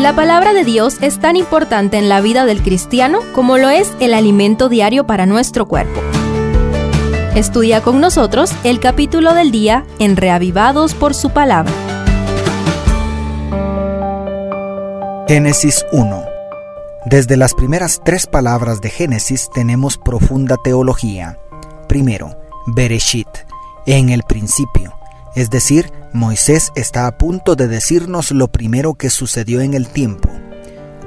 La palabra de Dios es tan importante en la vida del cristiano como lo es el alimento diario para nuestro cuerpo. Estudia con nosotros el capítulo del día en Reavivados por su palabra. Génesis 1 Desde las primeras tres palabras de Génesis tenemos profunda teología. Primero, Bereshit, en el principio, es decir, Moisés está a punto de decirnos lo primero que sucedió en el tiempo.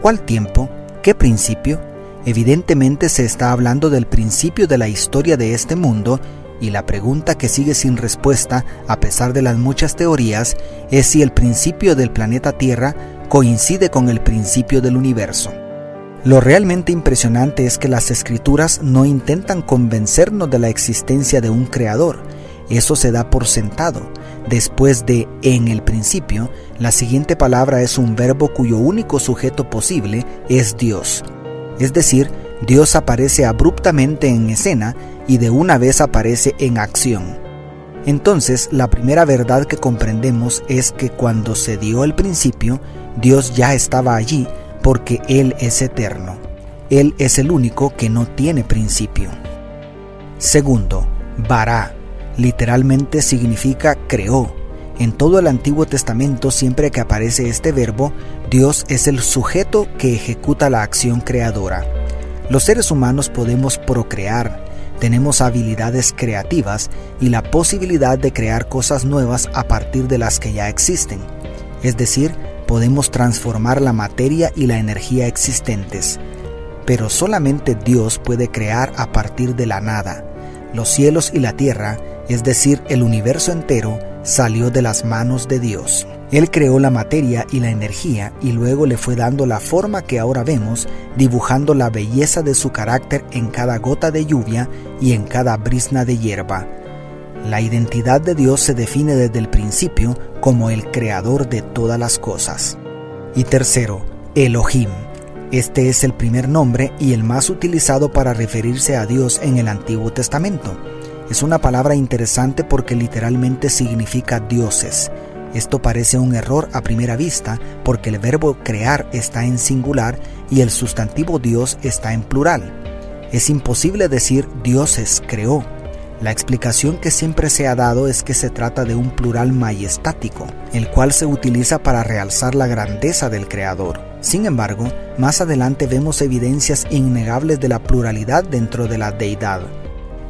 ¿Cuál tiempo? ¿Qué principio? Evidentemente se está hablando del principio de la historia de este mundo y la pregunta que sigue sin respuesta, a pesar de las muchas teorías, es si el principio del planeta Tierra coincide con el principio del universo. Lo realmente impresionante es que las escrituras no intentan convencernos de la existencia de un creador, eso se da por sentado. Después de en el principio, la siguiente palabra es un verbo cuyo único sujeto posible es Dios. Es decir, Dios aparece abruptamente en escena y de una vez aparece en acción. Entonces, la primera verdad que comprendemos es que cuando se dio el principio, Dios ya estaba allí porque Él es eterno. Él es el único que no tiene principio. Segundo, Bará literalmente significa creó. En todo el Antiguo Testamento, siempre que aparece este verbo, Dios es el sujeto que ejecuta la acción creadora. Los seres humanos podemos procrear, tenemos habilidades creativas y la posibilidad de crear cosas nuevas a partir de las que ya existen. Es decir, podemos transformar la materia y la energía existentes. Pero solamente Dios puede crear a partir de la nada. Los cielos y la tierra es decir, el universo entero, salió de las manos de Dios. Él creó la materia y la energía y luego le fue dando la forma que ahora vemos, dibujando la belleza de su carácter en cada gota de lluvia y en cada brisna de hierba. La identidad de Dios se define desde el principio como el creador de todas las cosas. Y tercero, Elohim. Este es el primer nombre y el más utilizado para referirse a Dios en el Antiguo Testamento. Es una palabra interesante porque literalmente significa dioses. Esto parece un error a primera vista porque el verbo crear está en singular y el sustantivo Dios está en plural. Es imposible decir dioses creó. La explicación que siempre se ha dado es que se trata de un plural majestático, el cual se utiliza para realzar la grandeza del Creador. Sin embargo, más adelante vemos evidencias innegables de la pluralidad dentro de la deidad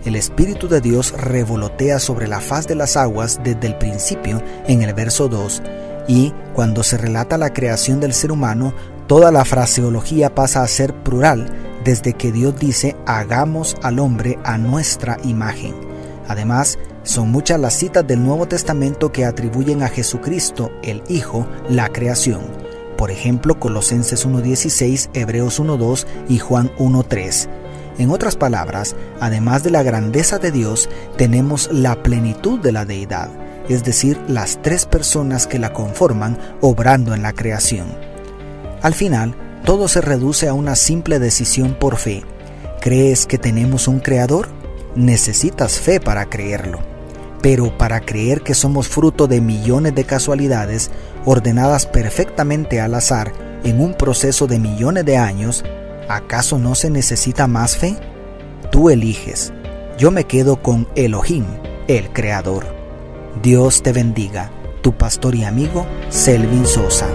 el Espíritu de Dios revolotea sobre la faz de las aguas desde el principio en el verso 2 y cuando se relata la creación del ser humano, toda la fraseología pasa a ser plural desde que Dios dice hagamos al hombre a nuestra imagen. Además, son muchas las citas del Nuevo Testamento que atribuyen a Jesucristo, el Hijo, la creación. Por ejemplo, Colosenses 1.16, Hebreos 1.2 y Juan 1.3. En otras palabras, además de la grandeza de Dios, tenemos la plenitud de la deidad, es decir, las tres personas que la conforman obrando en la creación. Al final, todo se reduce a una simple decisión por fe. ¿Crees que tenemos un creador? Necesitas fe para creerlo. Pero para creer que somos fruto de millones de casualidades ordenadas perfectamente al azar en un proceso de millones de años, ¿acaso no se necesita más fe? Tú eliges. Yo me quedo con Elohim, el Creador. Dios te bendiga, tu pastor y amigo Selvin Sosa.